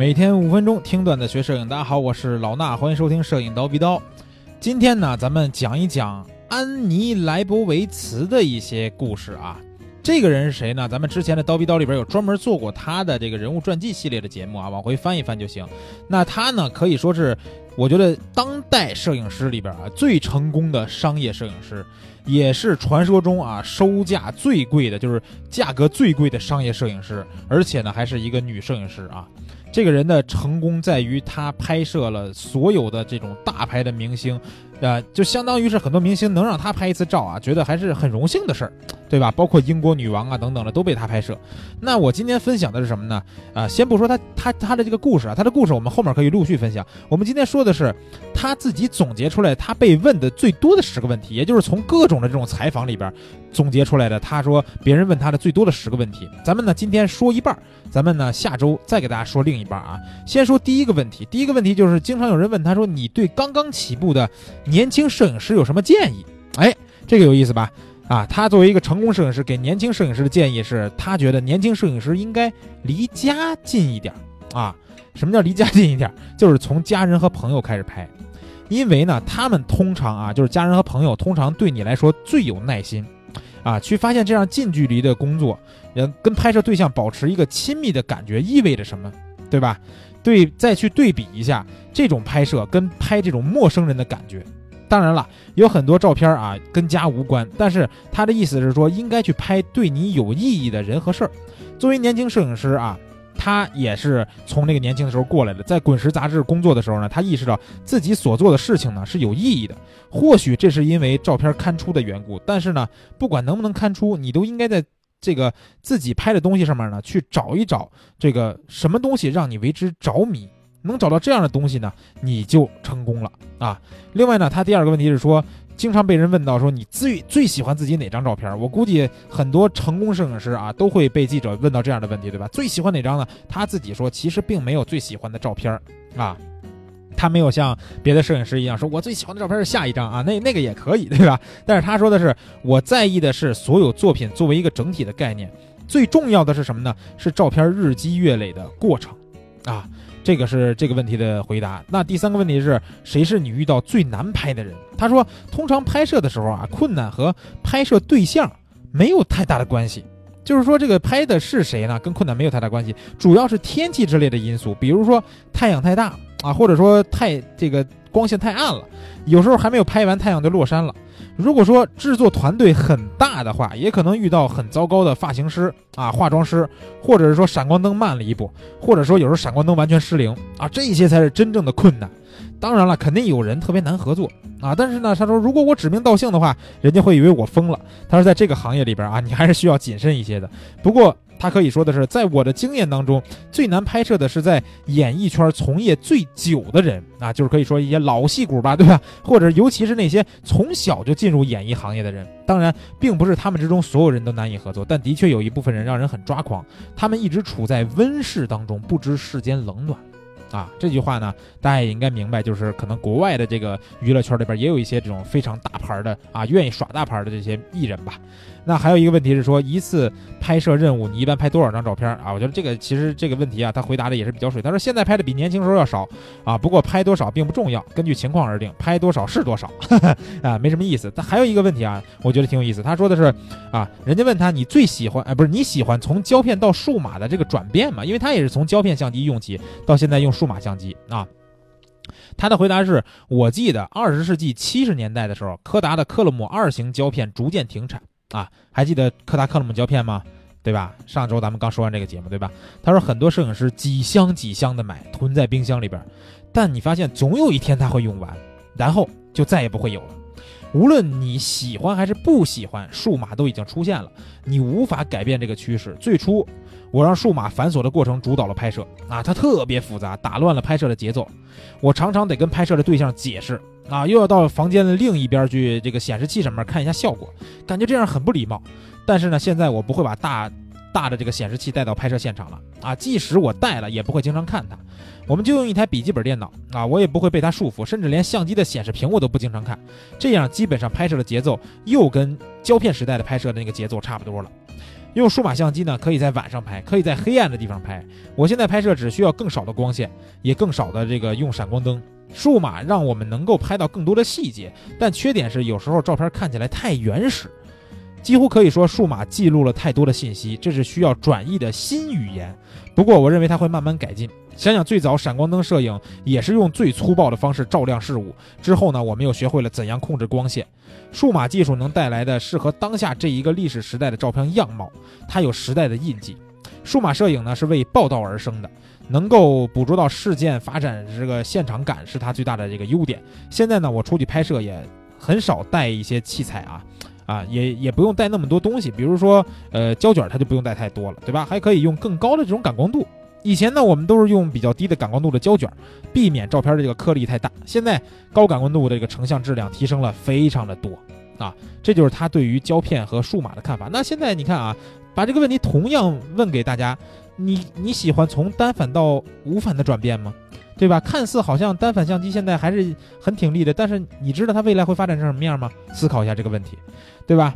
每天五分钟听段子学摄影，大家好，我是老衲，欢迎收听摄影刀逼刀。今天呢，咱们讲一讲安妮莱博维茨的一些故事啊。这个人是谁呢？咱们之前的刀逼刀里边有专门做过他的这个人物传记系列的节目啊，往回翻一翻就行。那他呢，可以说是我觉得当代摄影师里边啊最成功的商业摄影师，也是传说中啊收价最贵的，就是价格最贵的商业摄影师，而且呢还是一个女摄影师啊。这个人的成功在于他拍摄了所有的这种大牌的明星，呃，就相当于是很多明星能让他拍一次照啊，觉得还是很荣幸的事儿，对吧？包括英国女王啊等等的都被他拍摄。那我今天分享的是什么呢？啊，先不说他他他的这个故事啊，他的故事我们后面可以陆续分享。我们今天说的是他自己总结出来他被问的最多的十个问题，也就是从各种的这种采访里边总结出来的。他说别人问他的最多的十个问题，咱们呢今天说一半，咱们呢下周再给大家说另一半啊。先说第一个问题，第一个问题就是经常有人问他说你对刚刚起步的年轻摄影师有什么建议？哎，这个有意思吧？啊，他作为一个成功摄影师，给年轻摄影师的建议是他觉得年轻摄影师应该离家近一点啊。什么叫离家近一点？就是从家人和朋友开始拍，因为呢，他们通常啊，就是家人和朋友通常对你来说最有耐心。啊，去发现这样近距离的工作，人跟拍摄对象保持一个亲密的感觉意味着什么，对吧？对，再去对比一下这种拍摄跟拍这种陌生人的感觉。当然了，有很多照片啊跟家无关，但是他的意思是说，应该去拍对你有意义的人和事儿。作为年轻摄影师啊。他也是从那个年轻的时候过来的，在《滚石》杂志工作的时候呢，他意识到自己所做的事情呢是有意义的。或许这是因为照片刊出的缘故，但是呢，不管能不能刊出，你都应该在这个自己拍的东西上面呢去找一找这个什么东西让你为之着迷。能找到这样的东西呢，你就成功了啊。另外呢，他第二个问题是说。经常被人问到说你最最喜欢自己哪张照片？我估计很多成功摄影师啊都会被记者问到这样的问题，对吧？最喜欢哪张呢？他自己说其实并没有最喜欢的照片啊，他没有像别的摄影师一样说我最喜欢的照片是下一张啊，那那个也可以，对吧？但是他说的是我在意的是所有作品作为一个整体的概念，最重要的是什么呢？是照片日积月累的过程啊。这个是这个问题的回答。那第三个问题是谁是你遇到最难拍的人？他说，通常拍摄的时候啊，困难和拍摄对象没有太大的关系。就是说，这个拍的是谁呢？跟困难没有太大关系，主要是天气之类的因素，比如说太阳太大啊，或者说太这个光线太暗了，有时候还没有拍完，太阳就落山了。如果说制作团队很大的话，也可能遇到很糟糕的发型师啊、化妆师，或者是说闪光灯慢了一步，或者说有时候闪光灯完全失灵啊，这些才是真正的困难。当然了，肯定有人特别难合作啊，但是呢，他说如果我指名道姓的话，人家会以为我疯了。他说在这个行业里边啊，你还是需要谨慎一些的。不过。他可以说的是，在我的经验当中，最难拍摄的是在演艺圈从业最久的人啊，就是可以说一些老戏骨吧，对吧？或者尤其是那些从小就进入演艺行业的人。当然，并不是他们之中所有人都难以合作，但的确有一部分人让人很抓狂，他们一直处在温室当中，不知世间冷暖。啊，这句话呢，大家也应该明白，就是可能国外的这个娱乐圈里边也有一些这种非常大牌的啊，愿意耍大牌的这些艺人吧。那还有一个问题是说，一次拍摄任务你一般拍多少张照片啊？我觉得这个其实这个问题啊，他回答的也是比较水。他说现在拍的比年轻时候要少啊，不过拍多少并不重要，根据情况而定，拍多少是多少 啊，没什么意思。但还有一个问题啊，我觉得挺有意思。他说的是啊，人家问他你最喜欢哎，不是你喜欢从胶片到数码的这个转变嘛？因为他也是从胶片相机用起到现在用数码相机啊。他的回答是我记得二十世纪七十年代的时候，柯达的克勒姆二型胶片逐渐停产。啊，还记得柯达克勒姆胶片吗？对吧？上周咱们刚说完这个节目，对吧？他说很多摄影师几箱几箱的买，囤在冰箱里边，但你发现总有一天他会用完，然后就再也不会有了。无论你喜欢还是不喜欢，数码都已经出现了，你无法改变这个趋势。最初，我让数码繁琐的过程主导了拍摄，啊，它特别复杂，打乱了拍摄的节奏。我常常得跟拍摄的对象解释。啊，又要到房间的另一边去，这个显示器上面看一下效果，感觉这样很不礼貌。但是呢，现在我不会把大大的这个显示器带到拍摄现场了啊，即使我带了，也不会经常看它。我们就用一台笔记本电脑啊，我也不会被它束缚，甚至连相机的显示屏我都不经常看。这样基本上拍摄的节奏又跟胶片时代的拍摄的那个节奏差不多了。用数码相机呢，可以在晚上拍，可以在黑暗的地方拍。我现在拍摄只需要更少的光线，也更少的这个用闪光灯。数码让我们能够拍到更多的细节，但缺点是有时候照片看起来太原始。几乎可以说，数码记录了太多的信息，这是需要转译的新语言。不过，我认为它会慢慢改进。想想最早闪光灯摄影也是用最粗暴的方式照亮事物，之后呢，我们又学会了怎样控制光线。数码技术能带来的适合当下这一个历史时代的照片样貌，它有时代的印记。数码摄影呢是为报道而生的，能够捕捉到事件发展这个现场感是它最大的这个优点。现在呢，我出去拍摄也很少带一些器材啊。啊，也也不用带那么多东西，比如说，呃，胶卷它就不用带太多了，对吧？还可以用更高的这种感光度。以前呢，我们都是用比较低的感光度的胶卷，避免照片的这个颗粒太大。现在高感光度的这个成像质量提升了非常的多，啊，这就是他对于胶片和数码的看法。那现在你看啊，把这个问题同样问给大家，你你喜欢从单反到无反的转变吗？对吧？看似好像单反相机现在还是很挺立的，但是你知道它未来会发展成什么样吗？思考一下这个问题，对吧？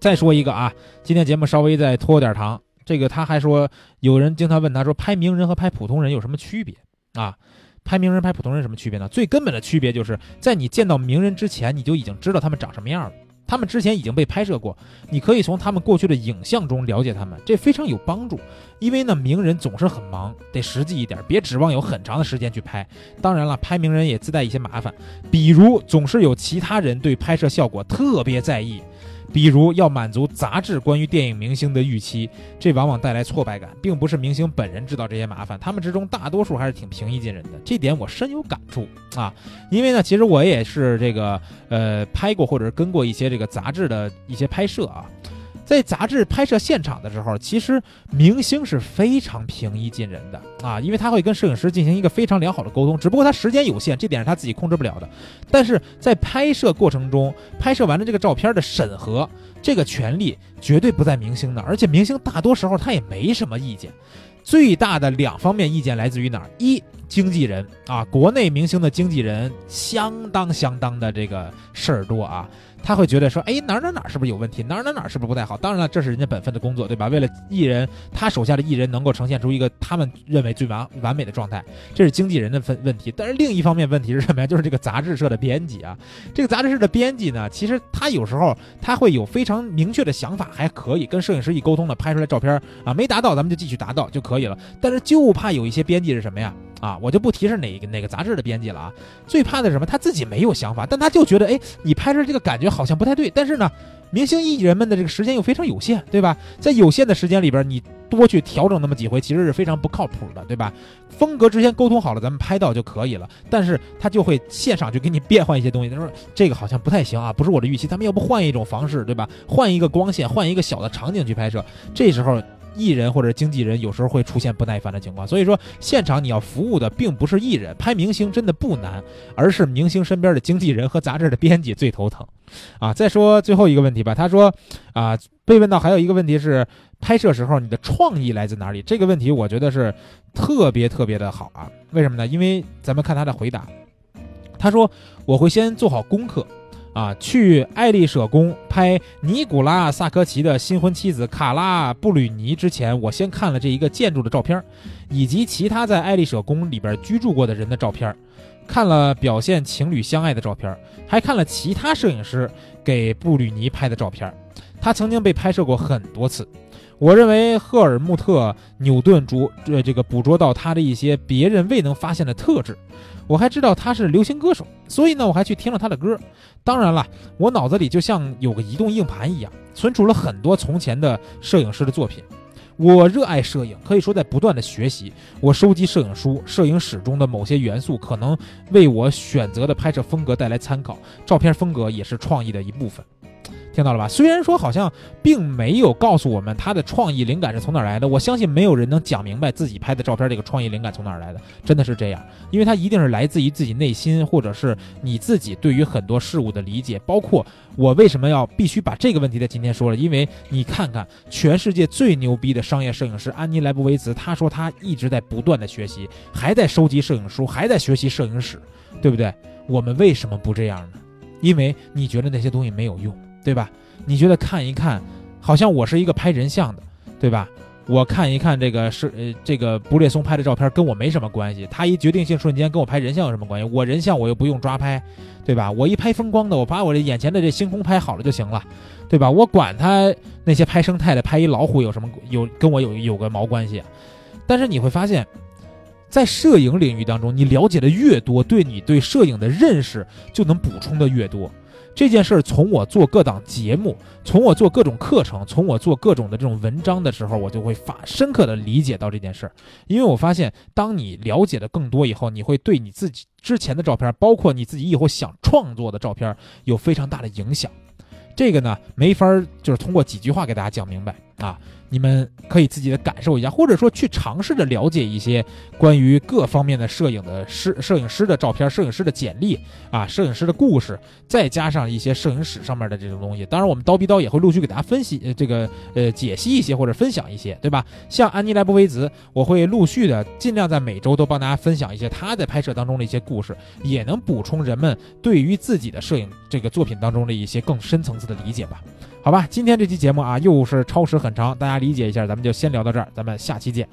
再说一个啊，今天节目稍微再拖点糖。这个他还说，有人经常问他说，拍名人和拍普通人有什么区别啊？拍名人拍普通人什么区别呢？最根本的区别就是在你见到名人之前，你就已经知道他们长什么样了。他们之前已经被拍摄过，你可以从他们过去的影像中了解他们，这非常有帮助。因为呢，名人总是很忙，得实际一点，别指望有很长的时间去拍。当然了，拍名人也自带一些麻烦，比如总是有其他人对拍摄效果特别在意。比如要满足杂志关于电影明星的预期，这往往带来挫败感，并不是明星本人制造这些麻烦，他们之中大多数还是挺平易近人的，这点我深有感触啊。因为呢，其实我也是这个呃拍过或者是跟过一些这个杂志的一些拍摄啊。在杂志拍摄现场的时候，其实明星是非常平易近人的啊，因为他会跟摄影师进行一个非常良好的沟通，只不过他时间有限，这点是他自己控制不了的。但是在拍摄过程中，拍摄完了这个照片的审核，这个权利绝对不在明星那，而且明星大多时候他也没什么意见。最大的两方面意见来自于哪儿？一，经纪人啊，国内明星的经纪人相当相当的这个事儿多啊。他会觉得说，哎，哪哪哪是不是有问题？哪哪哪是不是不太好？当然了，这是人家本分的工作，对吧？为了艺人，他手下的艺人能够呈现出一个他们认为最完完美的状态，这是经纪人的分问题。但是另一方面，问题是什么呀？就是这个杂志社的编辑啊，这个杂志社的编辑呢，其实他有时候他会有非常明确的想法，还可以跟摄影师一沟通呢，拍出来照片啊，没达到咱们就继续达到就可以了。但是就怕有一些编辑是什么呀？啊，我就不提是哪个哪个杂志的编辑了啊。最怕的是什么？他自己没有想法，但他就觉得，哎，你拍摄这个感觉好像不太对。但是呢，明星艺人们的这个时间又非常有限，对吧？在有限的时间里边，你多去调整那么几回，其实是非常不靠谱的，对吧？风格之前沟通好了，咱们拍到就可以了。但是他就会现场就给你变换一些东西，他说这个好像不太行啊，不是我的预期，咱们要不换一种方式，对吧？换一个光线，换一个小的场景去拍摄，这时候。艺人或者经纪人有时候会出现不耐烦的情况，所以说现场你要服务的并不是艺人，拍明星真的不难，而是明星身边的经纪人和杂志的编辑最头疼。啊，再说最后一个问题吧，他说，啊，被问到还有一个问题是，拍摄时候你的创意来自哪里？这个问题我觉得是特别特别的好啊，为什么呢？因为咱们看他的回答，他说我会先做好功课。啊，去爱丽舍宫拍尼古拉萨科齐的新婚妻子卡拉布吕尼之前，我先看了这一个建筑的照片，以及其他在爱丽舍宫里边居住过的人的照片，看了表现情侣相爱的照片，还看了其他摄影师给布吕尼拍的照片。他曾经被拍摄过很多次。我认为赫尔穆特·纽顿捉呃这个捕捉到他的一些别人未能发现的特质。我还知道他是流行歌手，所以呢，我还去听了他的歌。当然了，我脑子里就像有个移动硬盘一样，存储了很多从前的摄影师的作品。我热爱摄影，可以说在不断的学习。我收集摄影书、摄影史中的某些元素，可能为我选择的拍摄风格带来参考。照片风格也是创意的一部分。听到了吧？虽然说好像并没有告诉我们他的创意灵感是从哪儿来的，我相信没有人能讲明白自己拍的照片这个创意灵感从哪儿来的，真的是这样，因为它一定是来自于自己内心，或者是你自己对于很多事物的理解。包括我为什么要必须把这个问题在今天说了，因为你看看全世界最牛逼的商业摄影师安妮莱布维茨，他说他一直在不断的学习，还在收集摄影书，还在学习摄影史，对不对？我们为什么不这样呢？因为你觉得那些东西没有用。对吧？你觉得看一看好像我是一个拍人像的，对吧？我看一看这个是呃这个布列松拍的照片跟我没什么关系，他一决定性瞬间跟我拍人像有什么关系？我人像我又不用抓拍，对吧？我一拍风光的，我把我这眼前的这星空拍好了就行了，对吧？我管他那些拍生态的、拍一老虎有什么有跟我有有个毛关系？但是你会发现，在摄影领域当中，你了解的越多，对你对摄影的认识就能补充的越多。这件事儿从我做各档节目，从我做各种课程，从我做各种的这种文章的时候，我就会发深刻的理解到这件事儿。因为我发现，当你了解的更多以后，你会对你自己之前的照片，包括你自己以后想创作的照片，有非常大的影响。这个呢，没法儿就是通过几句话给大家讲明白啊。你们可以自己的感受一下，或者说去尝试着了解一些关于各方面的摄影的师、摄影师的照片、摄影师的简历啊、摄影师的故事，再加上一些摄影史上面的这种东西。当然，我们刀逼刀也会陆续给大家分析呃这个呃解析一些或者分享一些，对吧？像安妮莱博维兹，我会陆续的尽量在每周都帮大家分享一些他在拍摄当中的一些故事，也能补充人们对于自己的摄影这个作品当中的一些更深层次的理解吧。好吧，今天这期节目啊，又是超时很长，大家理解一下，咱们就先聊到这儿，咱们下期见。